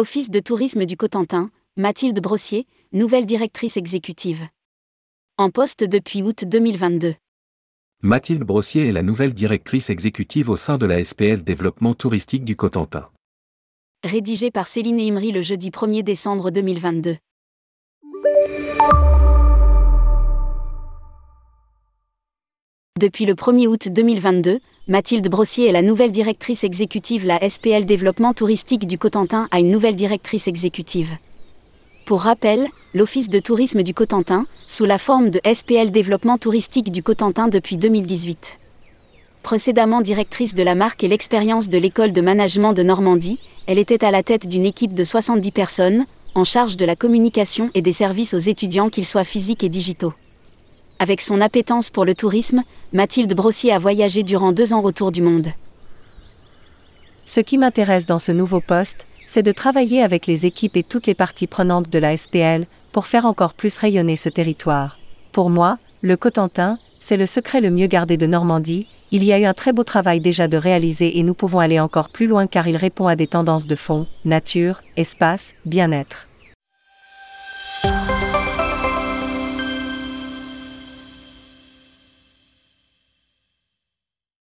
Office de tourisme du Cotentin, Mathilde Brossier, nouvelle directrice exécutive. En poste depuis août 2022. Mathilde Brossier est la nouvelle directrice exécutive au sein de la SPL Développement Touristique du Cotentin. Rédigé par Céline Imri le jeudi 1er décembre 2022. Depuis le 1er août 2022, Mathilde Brossier est la nouvelle directrice exécutive. La SPL Développement Touristique du Cotentin a une nouvelle directrice exécutive. Pour rappel, l'Office de tourisme du Cotentin, sous la forme de SPL Développement Touristique du Cotentin depuis 2018. Précédemment directrice de la marque et l'expérience de l'école de management de Normandie, elle était à la tête d'une équipe de 70 personnes, en charge de la communication et des services aux étudiants qu'ils soient physiques et digitaux. Avec son appétence pour le tourisme, Mathilde Brossier a voyagé durant deux ans autour du monde. Ce qui m'intéresse dans ce nouveau poste, c'est de travailler avec les équipes et toutes les parties prenantes de la SPL pour faire encore plus rayonner ce territoire. Pour moi, le Cotentin, c'est le secret le mieux gardé de Normandie, il y a eu un très beau travail déjà de réaliser et nous pouvons aller encore plus loin car il répond à des tendances de fond, nature, espace, bien-être.